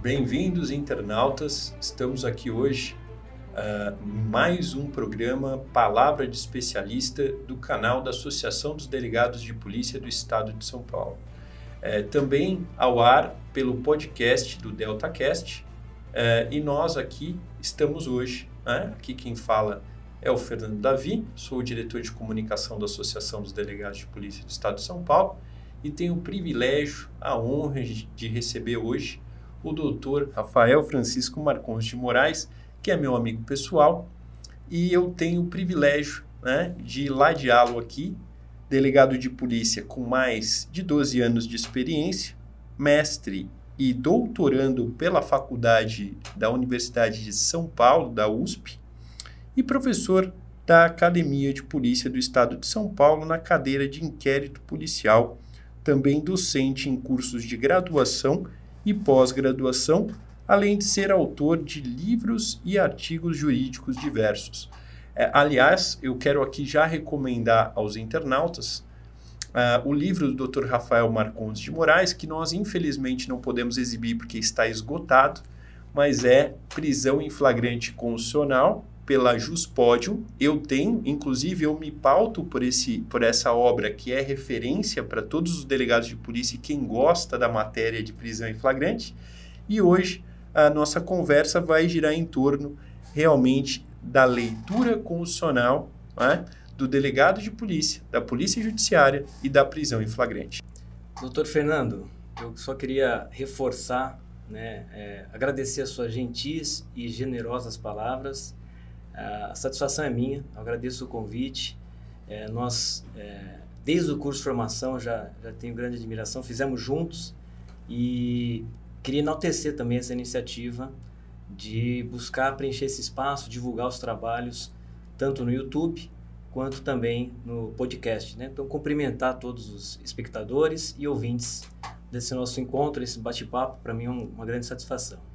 Bem-vindos, internautas. Estamos aqui hoje uh, mais um programa Palavra de Especialista do canal da Associação dos Delegados de Polícia do Estado de São Paulo. É, também ao ar pelo podcast do DeltaCast. É, e nós aqui estamos hoje. Né? Aqui quem fala é o Fernando Davi, sou o diretor de comunicação da Associação dos Delegados de Polícia do Estado de São Paulo e tenho o privilégio, a honra de receber hoje o doutor Rafael Francisco Marcons de Moraes, que é meu amigo pessoal, e eu tenho o privilégio né, de ladeá-lo aqui, delegado de polícia com mais de 12 anos de experiência, mestre e doutorando pela Faculdade da Universidade de São Paulo, da USP, e professor da Academia de Polícia do Estado de São Paulo na cadeira de inquérito policial, também docente em cursos de graduação e pós-graduação, além de ser autor de livros e artigos jurídicos diversos. É, aliás, eu quero aqui já recomendar aos internautas uh, o livro do Dr. Rafael Marcondes de Moraes, que nós infelizmente não podemos exibir porque está esgotado, mas é Prisão em Flagrante Constitucional, pela Juspodium. Eu tenho, inclusive, eu me pauto por, esse, por essa obra que é referência para todos os delegados de polícia e quem gosta da matéria de prisão em flagrante. E hoje a nossa conversa vai girar em torno realmente da leitura constitucional né, do delegado de polícia, da polícia judiciária e da prisão em flagrante. Doutor Fernando, eu só queria reforçar, né, é, agradecer as suas gentis e generosas palavras a satisfação é minha, eu agradeço o convite. É, nós, é, desde o curso de formação, já, já tenho grande admiração, fizemos juntos e queria enaltecer também essa iniciativa de buscar preencher esse espaço, divulgar os trabalhos, tanto no YouTube quanto também no podcast. Né? Então, cumprimentar todos os espectadores e ouvintes desse nosso encontro, esse bate-papo, para mim é uma grande satisfação.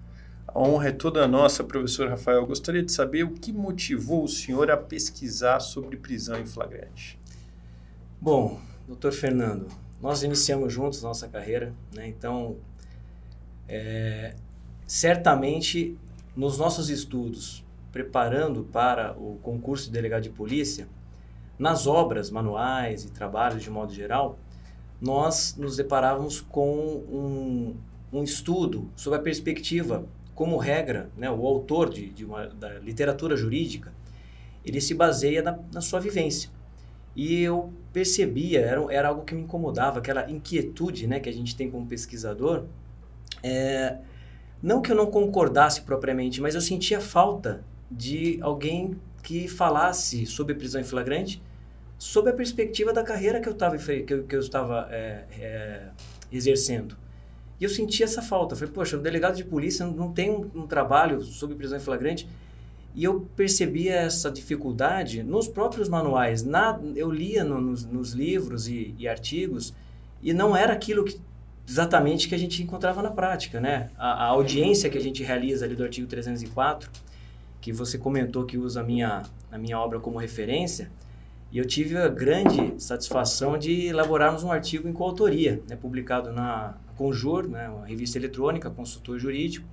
A honra é toda nossa, professor Rafael. Gostaria de saber o que motivou o senhor a pesquisar sobre prisão em flagrante. Bom, doutor Fernando, nós iniciamos juntos nossa carreira, né? então, é, certamente, nos nossos estudos, preparando para o concurso de delegado de polícia, nas obras, manuais e trabalhos de modo geral, nós nos deparávamos com um, um estudo sobre a perspectiva como regra, né, o autor de, de uma, da literatura jurídica, ele se baseia na, na sua vivência. E eu percebia, era, era algo que me incomodava, aquela inquietude né, que a gente tem como pesquisador. É, não que eu não concordasse propriamente, mas eu sentia falta de alguém que falasse sobre prisão em flagrante sob a perspectiva da carreira que eu, tava, que eu, que eu estava é, é, exercendo. Eu senti essa falta. Falei, poxa, o delegado de polícia não tem um, um trabalho sobre prisão em flagrante. E eu percebia essa dificuldade nos próprios manuais. Na, eu lia no, nos, nos, livros e, e, artigos e não era aquilo que, exatamente que a gente encontrava na prática. Né? A, a, audiência que a gente realiza ali do artigo 304, que você comentou que usa a minha, a minha obra como referência, e eu tive a grande satisfação de elaborarmos um artigo em coautoria, né, publicado na Conjur, né, uma revista eletrônica, consultor jurídico,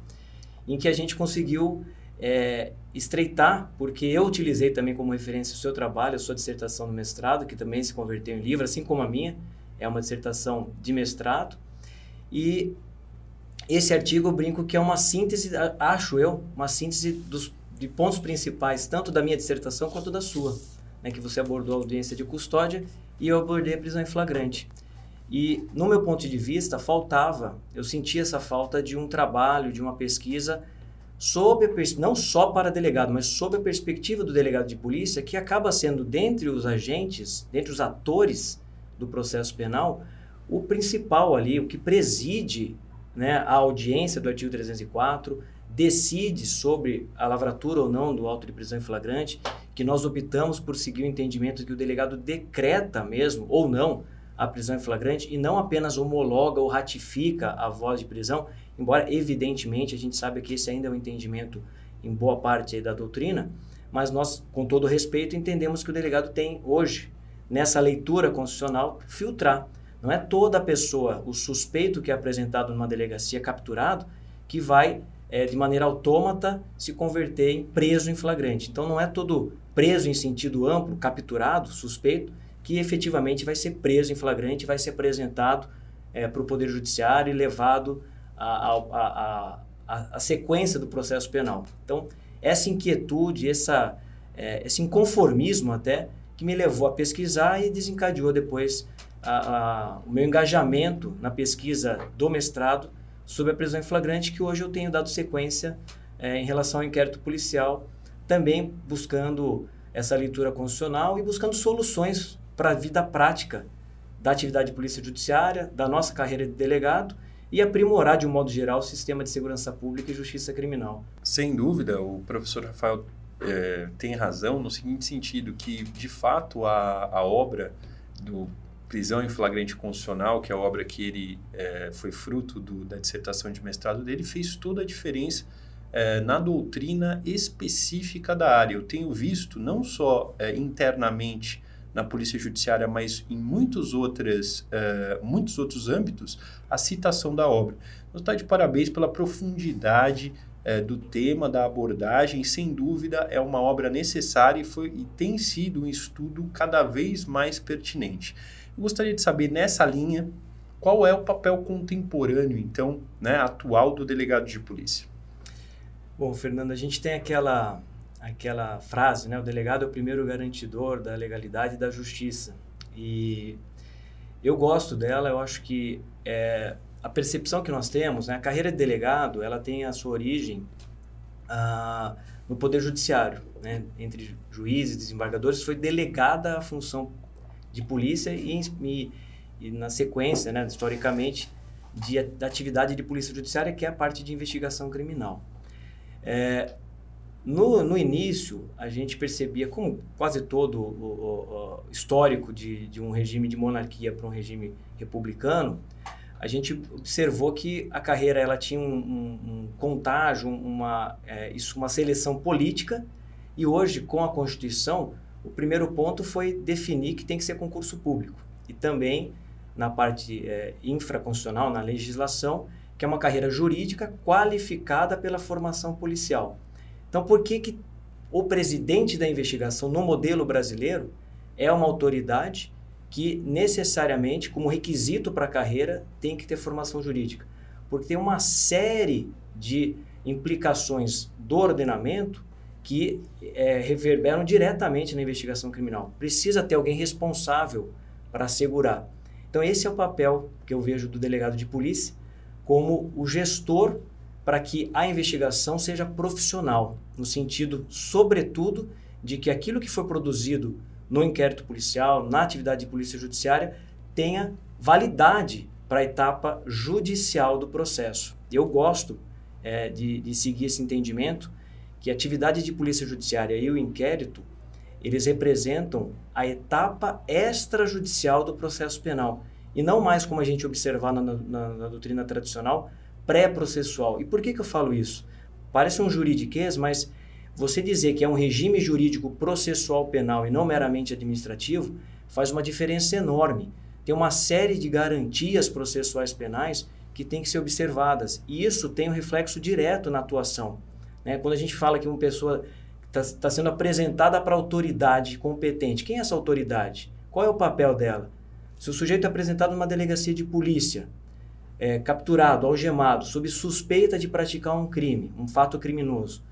em que a gente conseguiu é, estreitar, porque eu utilizei também como referência o seu trabalho, a sua dissertação no mestrado, que também se converteu em livro, assim como a minha, é uma dissertação de mestrado. E esse artigo eu brinco que é uma síntese, acho eu, uma síntese dos, de pontos principais, tanto da minha dissertação quanto da sua, né, que você abordou a audiência de custódia e eu abordei a prisão em flagrante. E, no meu ponto de vista, faltava, eu sentia essa falta de um trabalho, de uma pesquisa, sob não só para delegado, mas sob a perspectiva do delegado de polícia, que acaba sendo, dentre os agentes, dentre os atores do processo penal, o principal ali, o que preside né, a audiência do artigo 304, decide sobre a lavratura ou não do auto de prisão em flagrante, que nós optamos por seguir o entendimento que o delegado decreta mesmo, ou não, a prisão em flagrante e não apenas homologa ou ratifica a voz de prisão, embora evidentemente a gente sabe que esse ainda é o um entendimento em boa parte da doutrina, mas nós, com todo respeito, entendemos que o delegado tem hoje, nessa leitura constitucional, filtrar. Não é toda pessoa, o suspeito que é apresentado numa delegacia capturado, que vai, é, de maneira autômata, se converter em preso em flagrante. Então, não é todo preso em sentido amplo, capturado, suspeito, que efetivamente vai ser preso em flagrante, vai ser apresentado é, para o Poder Judiciário e levado à sequência do processo penal. Então, essa inquietude, essa, é, esse inconformismo até, que me levou a pesquisar e desencadeou depois a, a, o meu engajamento na pesquisa do mestrado sobre a prisão em flagrante, que hoje eu tenho dado sequência é, em relação ao inquérito policial, também buscando essa leitura constitucional e buscando soluções para a vida prática da atividade de polícia judiciária, da nossa carreira de delegado e aprimorar, de um modo geral, o sistema de segurança pública e justiça criminal. Sem dúvida, o professor Rafael é, tem razão no seguinte sentido, que, de fato, a, a obra do Prisão em Flagrante Constitucional, que é a obra que ele é, foi fruto do, da dissertação de mestrado dele, fez toda a diferença é, na doutrina específica da área. Eu tenho visto, não só é, internamente na Polícia Judiciária, mas em muitos, outras, uh, muitos outros âmbitos, a citação da obra. Então, está de parabéns pela profundidade uh, do tema, da abordagem. Sem dúvida, é uma obra necessária e, foi, e tem sido um estudo cada vez mais pertinente. Eu gostaria de saber, nessa linha, qual é o papel contemporâneo, então, né, atual do delegado de polícia? Bom, Fernando, a gente tem aquela aquela frase, né? O delegado é o primeiro garantidor da legalidade e da justiça. E eu gosto dela, eu acho que é, a percepção que nós temos, né? A carreira de delegado, ela tem a sua origem ah, no Poder Judiciário, né? Entre juízes desembargadores, foi delegada a função de polícia e, e, e na sequência, né? Historicamente, de, da atividade de polícia judiciária, que é a parte de investigação criminal. É, no, no início, a gente percebia, como quase todo o, o, o histórico de, de um regime de monarquia para um regime republicano, a gente observou que a carreira ela tinha um, um, um contágio, uma, é, isso, uma seleção política, e hoje, com a Constituição, o primeiro ponto foi definir que tem que ser concurso público. E também, na parte é, infraconstitucional, na legislação, que é uma carreira jurídica qualificada pela formação policial. Então, por que, que o presidente da investigação no modelo brasileiro é uma autoridade que necessariamente, como requisito para a carreira, tem que ter formação jurídica? Porque tem uma série de implicações do ordenamento que é, reverberam diretamente na investigação criminal. Precisa ter alguém responsável para assegurar. Então, esse é o papel que eu vejo do delegado de polícia como o gestor para que a investigação seja profissional, no sentido, sobretudo, de que aquilo que foi produzido no inquérito policial, na atividade de polícia judiciária, tenha validade para a etapa judicial do processo. Eu gosto é, de, de seguir esse entendimento que a atividade de polícia judiciária e o inquérito eles representam a etapa extrajudicial do processo penal e não mais como a gente observar na, na, na doutrina tradicional pré-processual. E por que, que eu falo isso? Parece um juridiquês, mas você dizer que é um regime jurídico processual penal e não meramente administrativo faz uma diferença enorme. Tem uma série de garantias processuais penais que têm que ser observadas. E isso tem um reflexo direto na atuação. Né? Quando a gente fala que uma pessoa está tá sendo apresentada para autoridade competente, quem é essa autoridade? Qual é o papel dela? Se o sujeito é apresentado numa delegacia de polícia, é, capturado, algemado, sob suspeita de praticar um crime, um fato criminoso,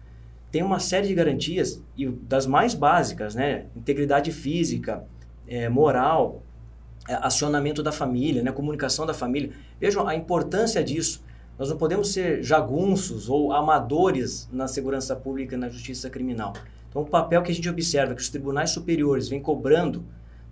tem uma série de garantias, e das mais básicas, né? Integridade física, é, moral, é, acionamento da família, né? comunicação da família. Vejam a importância disso. Nós não podemos ser jagunços ou amadores na segurança pública e na justiça criminal. Então, o papel que a gente observa que os tribunais superiores vêm cobrando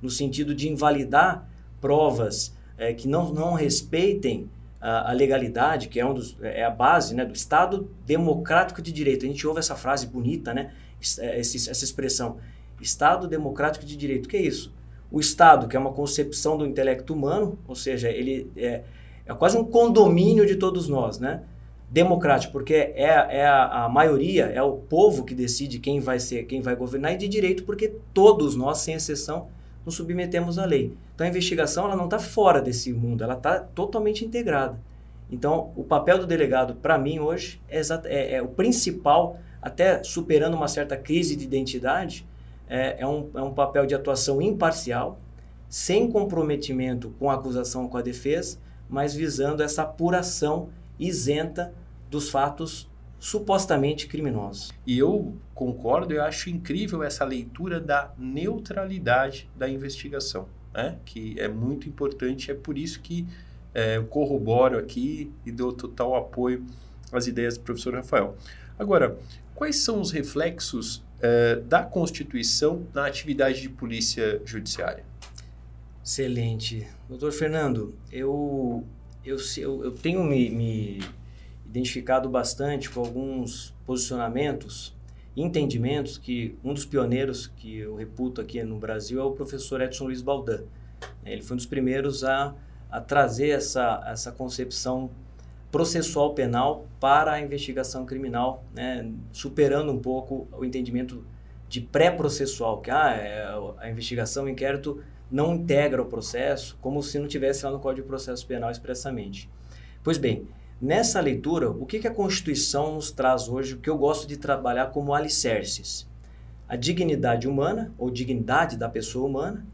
no sentido de invalidar provas é, que não, não respeitem a, legalidade, que é, um dos, é a base né, do Estado democrático de direito. A gente ouve essa frase bonita, né, é, essa, essa expressão, Estado democrático de direito. O que é isso? O Estado, que é uma concepção do intelecto humano, ou seja, ele é, é quase um condomínio de todos nós, né? Democrático, porque é, é a, a, maioria, é o povo que decide quem vai ser, quem vai governar, e de direito, porque todos nós, sem exceção, nos submetemos à lei. Então a investigação ela não está fora desse mundo, ela está totalmente integrada. Então, o papel do delegado, para mim, hoje, é, é, é, o principal, até superando uma certa crise de identidade, é, é, um, é um papel de atuação imparcial, sem comprometimento com a acusação ou com a defesa, mas visando essa apuração isenta dos fatos supostamente criminosos. E eu concordo, eu acho incrível essa leitura da neutralidade da investigação, né? que é muito importante, é por isso que é, eu corroboro aqui e dou total apoio às ideias do professor Rafael. Agora, quais são os reflexos é, da Constituição na atividade de polícia judiciária? Excelente. Doutor Fernando, eu, eu, eu, eu tenho me, me identificado bastante com alguns posicionamentos entendimentos que um dos pioneiros que eu reputo aqui no Brasil é o professor Edson Luiz Baldan. Ele foi um dos primeiros a, a trazer essa, essa concepção processual penal para a investigação criminal, né, superando um pouco o entendimento de pré-processual, que ah, é, a investigação, o inquérito não integra o processo, como se não tivesse lá no Código de Processo Penal expressamente. Pois bem, nessa leitura, o que, que a Constituição nos traz hoje, o que eu gosto de trabalhar como alicerces? A dignidade humana, ou dignidade da pessoa humana,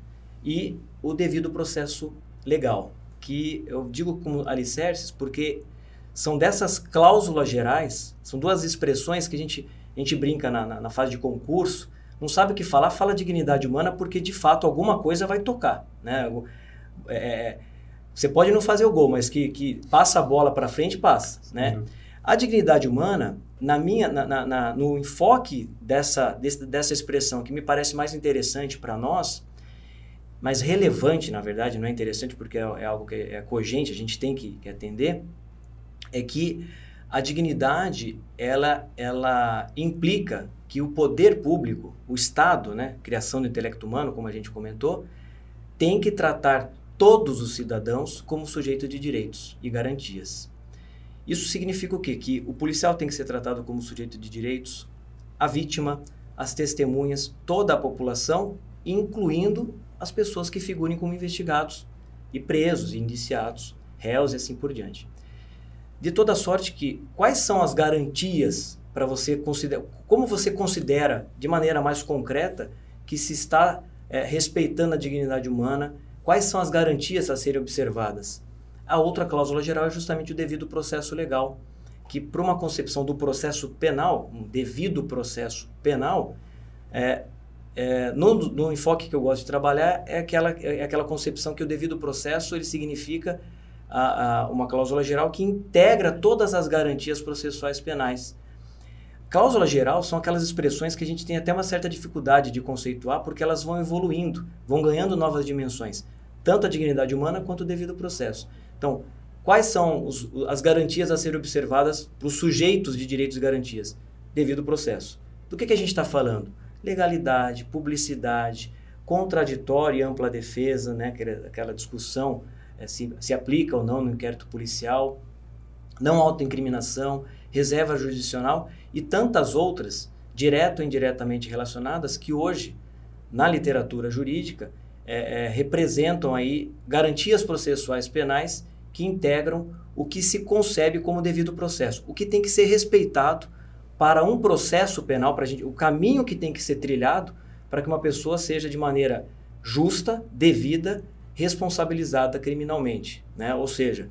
e o devido processo legal, que eu digo como alicerces porque são dessas cláusulas gerais, são duas expressões que a gente, a gente brinca na, na, na fase de concurso, não sabe o que falar, fala dignidade humana porque de fato alguma coisa vai tocar. Né? É, é, você pode não fazer o gol, mas que, que passa a bola para frente, passa. Né? Uhum. A dignidade humana, na minha, na, na, no enfoque dessa, desse, dessa expressão que me parece mais interessante para nós, mais relevante, na verdade, não é interessante porque é, é algo que é, é cogente, a gente tem que, que atender, é que a dignidade ela, ela implica que o poder público, o Estado, né, criação do intelecto humano, como a gente comentou, tem que tratar todos os cidadãos como sujeito de direitos e garantias. Isso significa o quê? Que o policial tem que ser tratado como sujeito de direitos, a vítima, as testemunhas, toda a população, incluindo as pessoas que figurem como investigados e presos, indiciados, réus e assim por diante. De toda sorte que quais são as garantias para você considerar, como você considera de maneira mais concreta que se está é, respeitando a dignidade humana, quais são as garantias a serem observadas? A outra cláusula geral é justamente o devido processo legal, que para uma concepção do processo penal, um devido processo penal, é, é, no, no, enfoque que eu gosto de trabalhar é aquela, é aquela concepção que o devido processo ele significa a, a, uma cláusula geral que integra todas as garantias processuais penais. Cláusula geral são aquelas expressões que a gente tem até uma certa dificuldade de conceituar porque elas vão evoluindo, vão ganhando novas dimensões, tanto a dignidade humana quanto o devido processo. Então, quais são os, as garantias a serem observadas para os sujeitos de direitos e garantias? Devido processo. Do que, que a gente está falando? Legalidade, publicidade, contraditório e ampla defesa, né? aquela, aquela discussão é, se, se aplica ou não no inquérito policial, não autoincriminação, reserva jurisdicional e tantas outras, direto ou indiretamente relacionadas, que hoje, na literatura jurídica, é, é, representam aí garantias processuais penais que integram o que se concebe como devido processo, o que tem que ser respeitado para um processo penal, para gente, o caminho que tem que ser trilhado para que uma pessoa seja de maneira justa, devida, responsabilizada criminalmente, né? ou seja,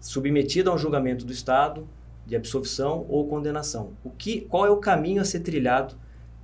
submetida a um julgamento do Estado, de absolvição ou condenação. O que, qual é o caminho a ser trilhado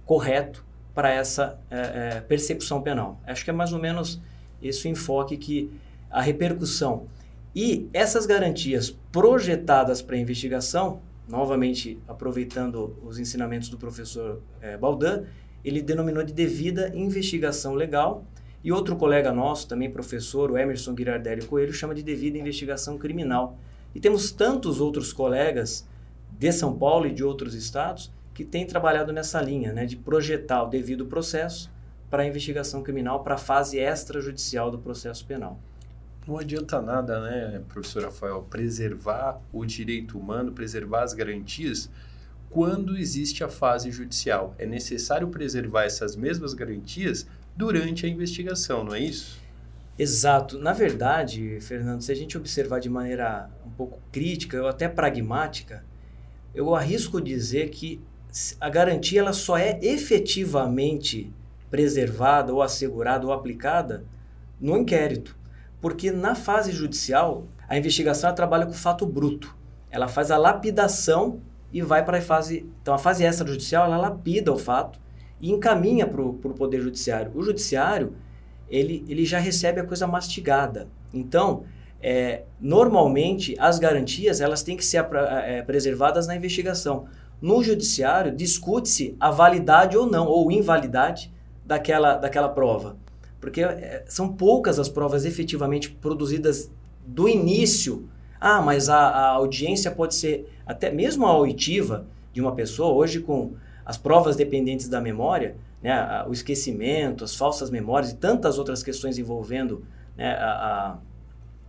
correto para essa é, é, persecução penal? Acho que é mais ou menos esse enfoque que a repercussão e essas garantias projetadas para a investigação, novamente aproveitando os ensinamentos do professor é, Baldan, ele denominou de devida investigação legal e outro colega nosso, também professor, o Emerson Girardelli Coelho, chama de devida investigação criminal. E temos tantos outros colegas de São Paulo e de outros estados que têm trabalhado nessa linha, né, de projetar o devido processo para a investigação criminal, para a fase extrajudicial do processo penal. Não adianta nada, né, professor Rafael, preservar o direito humano, preservar as garantias quando existe a fase judicial. É necessário preservar essas mesmas garantias durante a investigação, não é isso? Exato. Na verdade, Fernando, se a gente observar de maneira um pouco crítica ou até pragmática, eu arrisco dizer que a garantia ela só é efetivamente preservada ou assegurada ou aplicada no inquérito. Porque na fase judicial, a investigação trabalha com fato bruto. Ela faz a lapidação e vai para a fase. Então, a fase extrajudicial, ela lapida o fato e encaminha para o Poder Judiciário. O Judiciário, ele, ele já recebe a coisa mastigada. Então, é, normalmente, as garantias elas têm que ser é, preservadas na investigação. No Judiciário, discute-se a validade ou não, ou invalidade daquela, daquela prova. Porque é, são poucas as provas efetivamente produzidas do início. Ah, mas a, a audiência pode ser, até mesmo a auditiva de uma pessoa, hoje com as provas dependentes da memória, né, o esquecimento, as falsas memórias e tantas outras questões envolvendo né, a,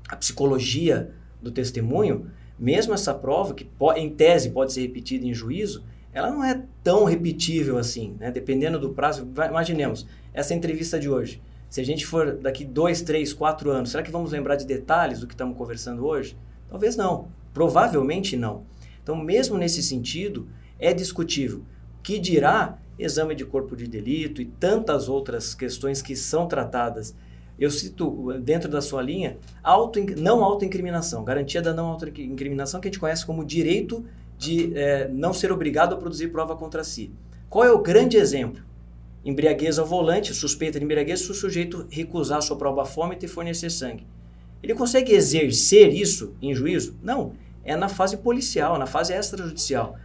a, psicologia do testemunho, mesmo essa prova, que em tese pode ser repetida em juízo, ela não é tão repetível assim, né? dependendo do prazo. Imaginemos, essa entrevista de hoje. Se a gente for daqui dois, três, quatro anos, será que vamos lembrar de detalhes do que estamos conversando hoje? Talvez não. Provavelmente não. Então, mesmo nesse sentido, é discutível. Que dirá exame de corpo de delito e tantas outras questões que são tratadas. Eu cito, dentro da sua linha, auto, não autoincriminação, garantia da não autoincriminação, que a gente conhece como direito de é, não ser obrigado a produzir prova contra si. Qual é o grande exemplo? Embriaguez ao volante, suspeita de embriaguez, se o sujeito recusar sua prova fômita e fornecer sangue. Ele consegue exercer isso em juízo? Não. É na fase policial, na fase extrajudicial.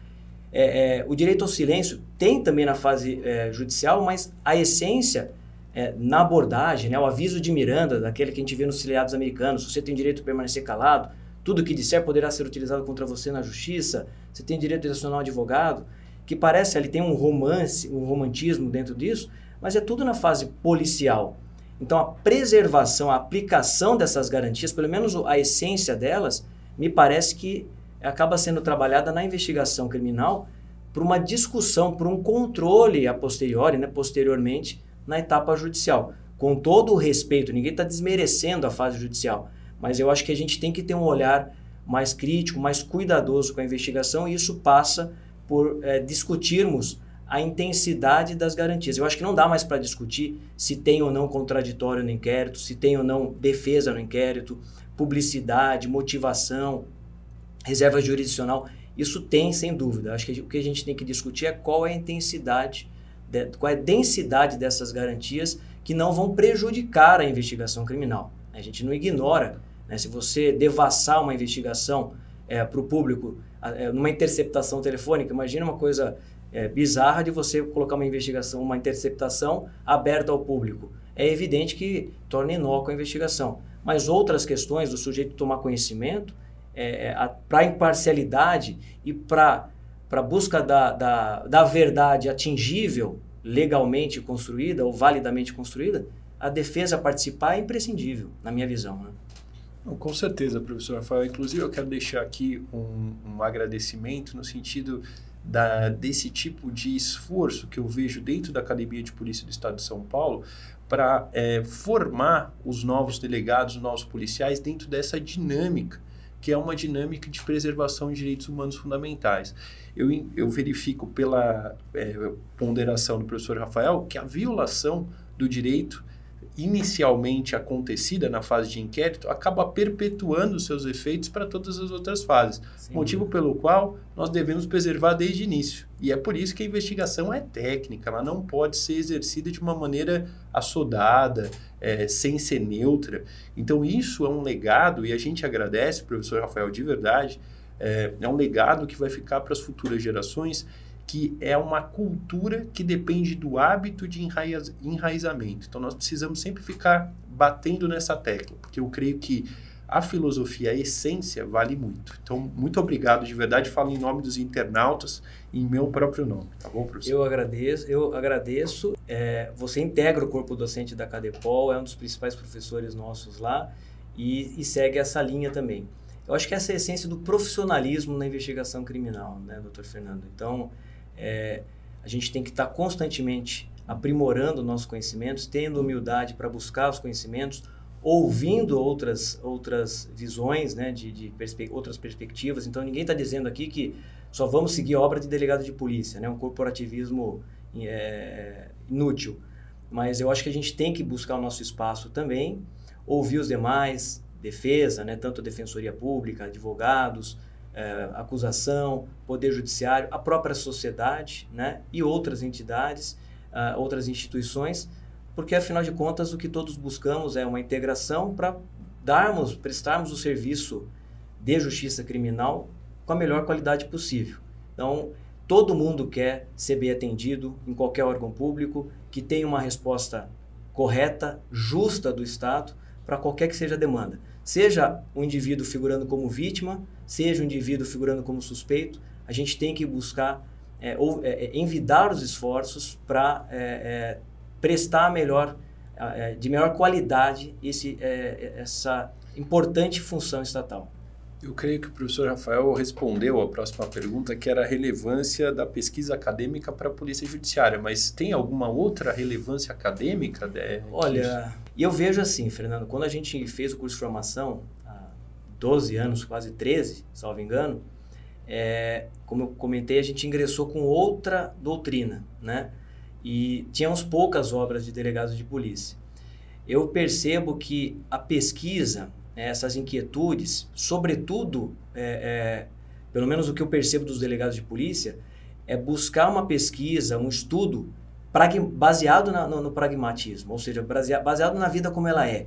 É, é, o direito ao silêncio tem também na fase é, judicial, mas a essência é, na abordagem, né, o aviso de Miranda, daquele que a gente vê nos filiados americanos, você tem direito a permanecer calado, tudo que disser poderá ser utilizado contra você na justiça, você tem direito de acionar um advogado, que parece ali tem um romance, um romantismo dentro disso, mas é tudo na fase policial. Então a preservação, a aplicação dessas garantias, pelo menos a essência delas, me parece que acaba sendo trabalhada na investigação criminal por uma discussão, por um controle a posteriori, né, posteriormente, na etapa judicial. Com todo o respeito, ninguém está desmerecendo a fase judicial, mas eu acho que a gente tem que ter um olhar mais crítico, mais cuidadoso com a investigação e isso passa por é, discutirmos a intensidade das garantias. Eu acho que não dá mais para discutir se tem ou não contraditório no inquérito, se tem ou não defesa no inquérito, publicidade, motivação, reserva jurisdicional. Isso tem, sem dúvida. Acho que o que a gente tem que discutir é qual é a intensidade, de, qual é a densidade dessas garantias que não vão prejudicar a investigação criminal. A gente não ignora, né? se você devassar uma investigação é, para o público é, numa interceptação telefônica, imagina uma coisa é, bizarra de você colocar uma investigação, uma interceptação aberta ao público. É evidente que torna inócua a investigação. Mas outras questões do sujeito tomar conhecimento, é, é para imparcialidade e para a busca da, da, da verdade atingível, legalmente construída ou validamente construída, a defesa participar é imprescindível, na minha visão. Né? Com certeza, professor Rafael. Inclusive, eu quero deixar aqui um, um agradecimento no sentido da, desse tipo de esforço que eu vejo dentro da Academia de Polícia do Estado de São Paulo para é, formar os novos delegados, os novos policiais dentro dessa dinâmica, que é uma dinâmica de preservação de direitos humanos fundamentais. Eu, eu verifico pela é, ponderação do professor Rafael que a violação do direito inicialmente acontecida na fase de inquérito acaba perpetuando seus efeitos para todas as outras fases. Sim. Motivo pelo qual nós devemos preservar desde o início. E é por isso que a investigação é técnica, ela não pode ser exercida de uma maneira assodada, é, sem ser neutra. Então, isso é um legado, e a gente agradece, professor Rafael, de verdade, é, é um legado que vai ficar para as futuras gerações que é uma cultura que depende do hábito de enraiz, enraizamento. Então, nós precisamos sempre ficar batendo nessa tecla, porque eu creio que a filosofia, a essência, vale muito. Então, muito obrigado, de verdade, falo em nome dos internautas em meu próprio nome, tá bom, professor? Eu agradeço, eu agradeço. É, você integra o corpo docente da Cadepol, é um dos principais professores nossos lá e, e segue essa linha também. Eu acho que essa é a essência do profissionalismo na investigação criminal, né, doutor Fernando? Então, é, a gente tem que estar tá constantemente aprimorando nossos conhecimentos, tendo humildade para buscar os conhecimentos, ouvindo outras, outras visões, né, de, de perspe outras perspectivas. Então, ninguém está dizendo aqui que só vamos seguir obra de delegado de polícia, né, um corporativismo é, inútil. Mas eu acho que a gente tem que buscar o nosso espaço também, ouvir os demais, defesa, né, tanto a defensoria pública, advogados, é, acusação, poder judiciário, a própria sociedade, né, e outras entidades, uh, outras instituições, porque afinal de contas o que todos buscamos é uma integração para darmos, prestarmos o serviço de justiça criminal com a melhor qualidade possível. Então, todo mundo quer ser bem atendido em qualquer órgão público, que tenha uma resposta correta, justa do Estado para qualquer que seja a demanda. Seja o indivíduo figurando como vítima, seja o indivíduo figurando como suspeito, a gente tem que buscar é, ou, é, é envidar os esforços para é, é, prestar melhor, é, de melhor qualidade esse, essa importante função estatal. Eu creio que o professor Rafael respondeu a próxima pergunta, que era a relevância da pesquisa acadêmica para a Polícia Judiciária. Mas tem alguma outra relevância acadêmica? De, Olha, e eu vejo assim, Fernando, quando a gente fez o curso de formação, há 12 anos, quase 13, salvo engano, é, como eu comentei, a gente ingressou com outra doutrina, né? E tínhamos poucas obras de delegados de polícia. Eu percebo que a pesquisa, né, essas inquietudes, sobretudo, é, é, pelo menos o que eu percebo dos delegados de polícia, é buscar uma pesquisa, um estudo baseado na, no, no, pragmatismo, ou seja, baseado na vida como ela é.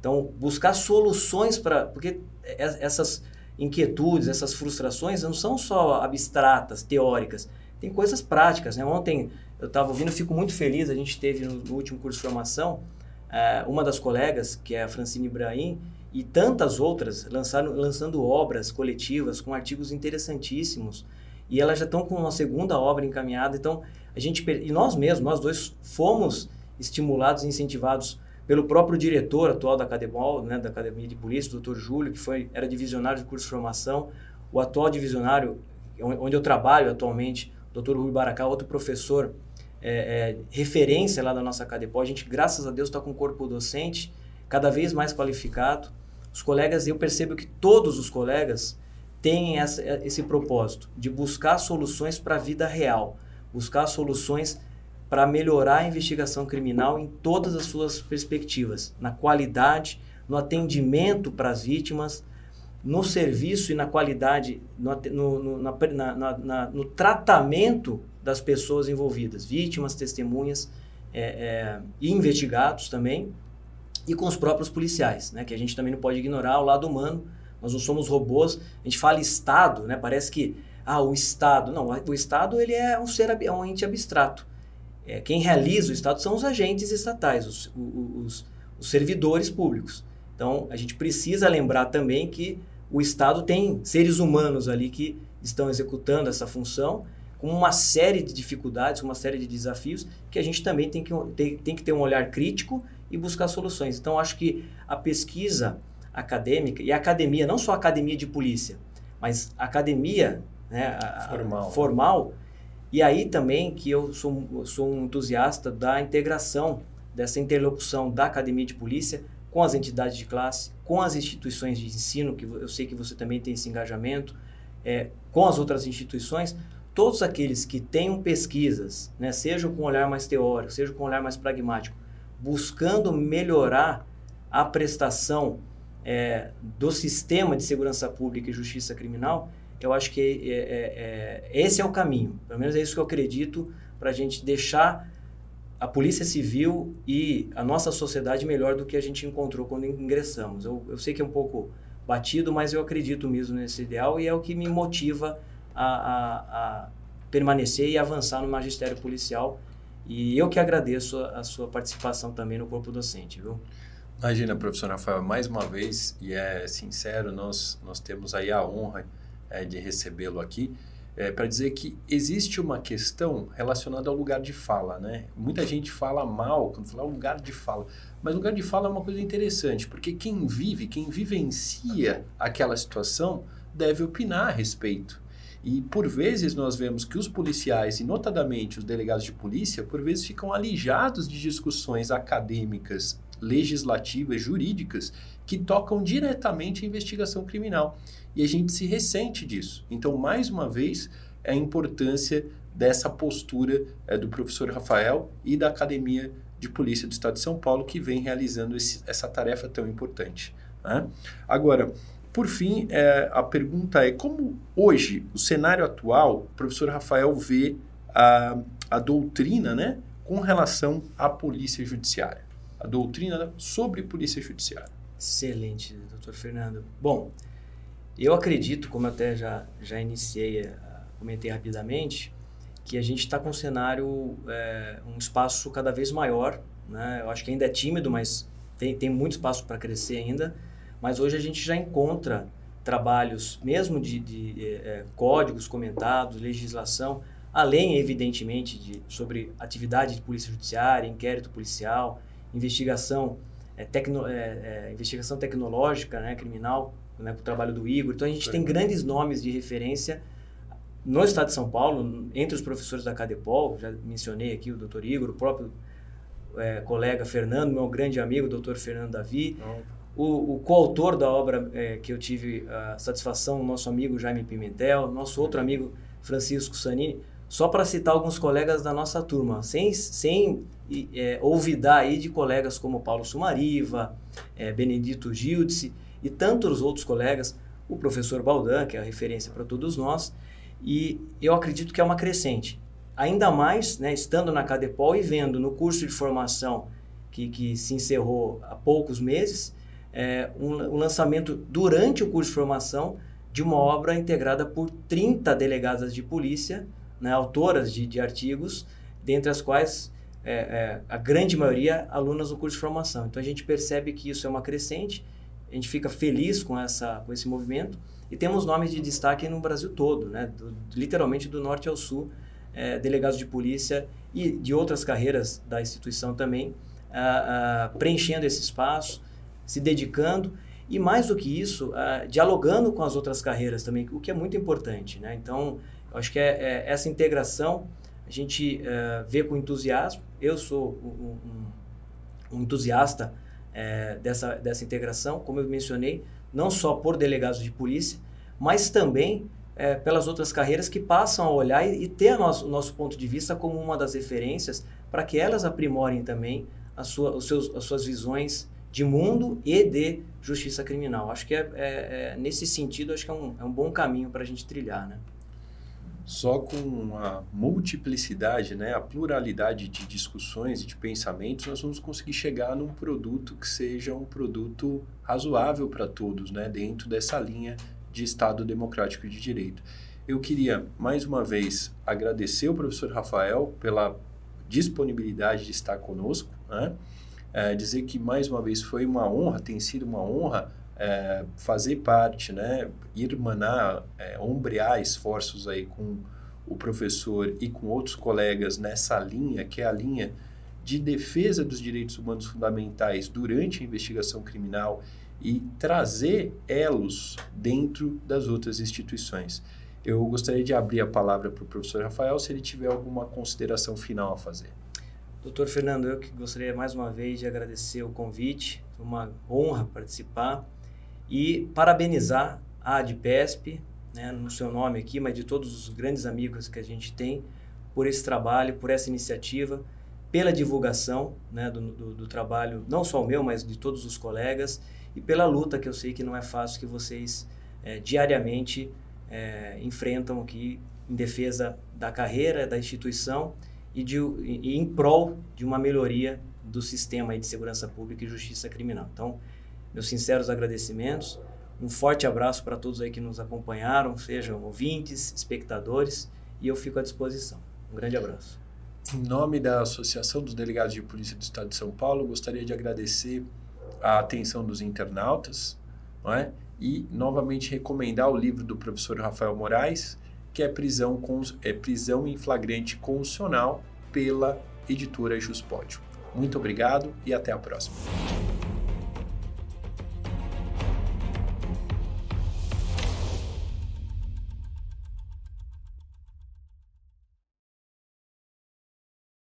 Então, buscar soluções para. Porque essas inquietudes, essas frustrações não são só abstratas, teóricas, tem coisas práticas. Né? Ontem eu estava ouvindo, fico muito feliz, a gente teve no, último curso de formação, uh, uma das colegas, que é a Francine Ibrahim, e tantas outras lançaram, lançando obras coletivas com artigos interessantíssimos. E elas já estão com uma segunda obra encaminhada. Então, a gente e nós mesmos, nós dois fomos estimulados e incentivados pelo próprio diretor atual da Academol, né, da Academia de Polícia, o Dr. Júlio, que foi era divisionário de curso de formação, o atual divisionário onde eu trabalho atualmente, o Dr. Rui Baracá, outro professor é, é, referência lá da nossa Academol. A gente, graças a Deus, está com um corpo docente cada vez mais qualificado. Os colegas, eu percebo que todos os colegas têm essa, esse propósito de buscar soluções para a vida real, buscar soluções para melhorar a investigação criminal em todas as suas perspectivas, na qualidade, no atendimento para as vítimas, no serviço e na qualidade, no, no, na, na, na, no tratamento das pessoas envolvidas, vítimas, testemunhas é, é, e investigados também, e com os próprios policiais, né, que a gente também não pode ignorar o lado humano. Nós não somos robôs. A gente fala Estado, né, parece que ah, o Estado. Não, o Estado ele é um ser é um ente abstrato. É, quem realiza o Estado são os agentes estatais, os, os, os servidores públicos. Então, a gente precisa lembrar também que o Estado tem seres humanos ali que estão executando essa função com uma série de dificuldades, uma série de desafios que a gente também tem que, tem, tem que ter um olhar crítico e buscar soluções. Então, acho que a pesquisa acadêmica e a academia, não só a academia de polícia, mas a academia né, a, formal, formal e aí também que eu sou, sou um entusiasta da integração, dessa interlocução da academia de polícia com as entidades de classe, com as instituições de ensino, que eu sei que você também tem esse engajamento, é, com as outras instituições, todos aqueles que tenham pesquisas, né, seja com um olhar mais teórico, seja com um olhar mais pragmático, buscando melhorar a prestação é, do sistema de segurança pública e justiça criminal, eu acho que é, é, é, esse é o caminho. Pelo menos é isso que eu acredito para a gente deixar a Polícia Civil e a nossa sociedade melhor do que a gente encontrou quando ingressamos. Eu, eu sei que é um pouco batido, mas eu acredito mesmo nesse ideal e é o que me motiva a, a, a permanecer e avançar no magistério policial. E eu que agradeço a, a sua participação também no corpo docente, viu? Imagina, professor Rafael, mais uma vez, e é sincero, nós, nós temos aí a honra é, de recebê-lo aqui, é, para dizer que existe uma questão relacionada ao lugar de fala, né? Muita gente fala mal quando fala lugar de fala, mas lugar de fala é uma coisa interessante, porque quem vive, quem vivencia aquela situação, deve opinar a respeito. E por vezes nós vemos que os policiais, e notadamente os delegados de polícia, por vezes ficam alijados de discussões acadêmicas legislativas, jurídicas, que tocam diretamente a investigação criminal. E a gente se ressente disso. Então, mais uma vez, é a importância dessa postura é, do professor Rafael e da Academia de Polícia do Estado de São Paulo, que vem realizando esse, essa tarefa tão importante. Né? Agora, por fim, é, a pergunta é como hoje, o cenário atual, o professor Rafael vê a, a doutrina né, com relação à polícia judiciária? A doutrina sobre polícia judiciária. Excelente, doutor Fernando. Bom, eu acredito, como até já, já iniciei, eh, comentei rapidamente, que a gente está com um cenário, é, um espaço cada vez maior. Né? Eu acho que ainda é tímido, mas tem, tem muito espaço para crescer ainda mas hoje a gente já encontra trabalhos, mesmo de, de é, códigos comentados, legislação, além, evidentemente, de, sobre atividade de polícia judiciária, inquérito policial, investigação, é, tecno, é, investigação tecnológica, né, criminal, né, o trabalho do Igor. Então, a gente tem grandes nomes de referência no estado de São Paulo, entre os professores da Cadepol, já mencionei aqui o doutor Igor, o próprio é, colega Fernando, meu grande amigo, doutor Fernando Davi, o, o coautor da obra é, que eu tive a satisfação, nosso amigo Jaime Pimentel, nosso outro amigo Francisco Sanini, só para citar alguns colegas da nossa turma, sem, sem é, olvidar aí de colegas como Paulo Sumariva, é, Benedito Gildice e tantos outros colegas, o professor Baldan, que é a referência para todos nós, e eu acredito que é uma crescente. Ainda mais, né, estando na Cadepol e vendo no curso de formação que, que se encerrou há poucos meses, é, um, um, lançamento durante o curso de formação de uma obra integrada por 30 delegadas de polícia, né, autoras de, de, artigos, dentre as quais é, é, a grande maioria alunas do curso de formação. Então a gente percebe que isso é uma crescente, a gente fica feliz com, essa, com esse movimento e temos nomes de destaque no Brasil todo, né, do, literalmente do norte ao sul, é, delegados de polícia e de outras carreiras da instituição também, a, a, preenchendo esse espaço, se dedicando e mais do que isso, uh, dialogando com as outras carreiras também, o que é muito importante, né? Então, acho que é, é essa integração a gente uh, vê com entusiasmo. Eu sou um, um, um entusiasta uh, dessa, dessa integração, como eu mencionei, não só por delegados de polícia, mas também é, pelas outras carreiras que passam a olhar e, e ter nosso, o nosso ponto de vista como uma das referências para que elas aprimorem também sua, os seus, as suas visões de mundo e de justiça criminal. Acho que é, é, é nesse sentido, acho que é um, é um bom caminho para a gente trilhar, né? Só com a multiplicidade, né, a pluralidade de discussões e de pensamentos, nós vamos conseguir chegar num produto que seja um produto razoável para todos, né, dentro dessa linha de Estado democrático de direito. Eu queria, mais uma vez, agradecer o professor Rafael pela disponibilidade de estar conosco, né? É, dizer que mais uma vez foi uma honra, tem sido uma honra é, fazer parte, né, irmanar, é, ombrear esforços aí com o professor e com outros colegas nessa linha, que é a linha de defesa dos direitos humanos fundamentais durante a investigação criminal e trazer elos dentro das outras instituições. Eu gostaria de abrir a palavra para o professor Rafael se ele tiver alguma consideração final a fazer. Doutor Fernando, eu que gostaria mais uma vez de agradecer o convite, foi uma honra participar e parabenizar a ADPESP, né, no seu nome aqui, mas de todos os grandes amigos que a gente tem, por esse trabalho, por essa iniciativa, pela divulgação né, do, do, do trabalho, não só o meu, mas de todos os colegas, e pela luta que eu sei que não é fácil, que vocês é, diariamente é, enfrentam aqui em defesa da carreira, da instituição e, de, e em prol de uma melhoria do sistema de segurança pública e justiça criminal. Então, meus sinceros agradecimentos, um forte abraço para todos aí que nos acompanharam, sejam ouvintes, espectadores, e eu fico à disposição. Um grande abraço. Em nome da Associação dos Delegados de Polícia do Estado de São Paulo, gostaria de agradecer a atenção dos internautas não é? e novamente recomendar o livro do professor Rafael Moraes, que é prisão, é prisão em flagrante constitucional pela editora Juspódio. Muito obrigado e até a próxima.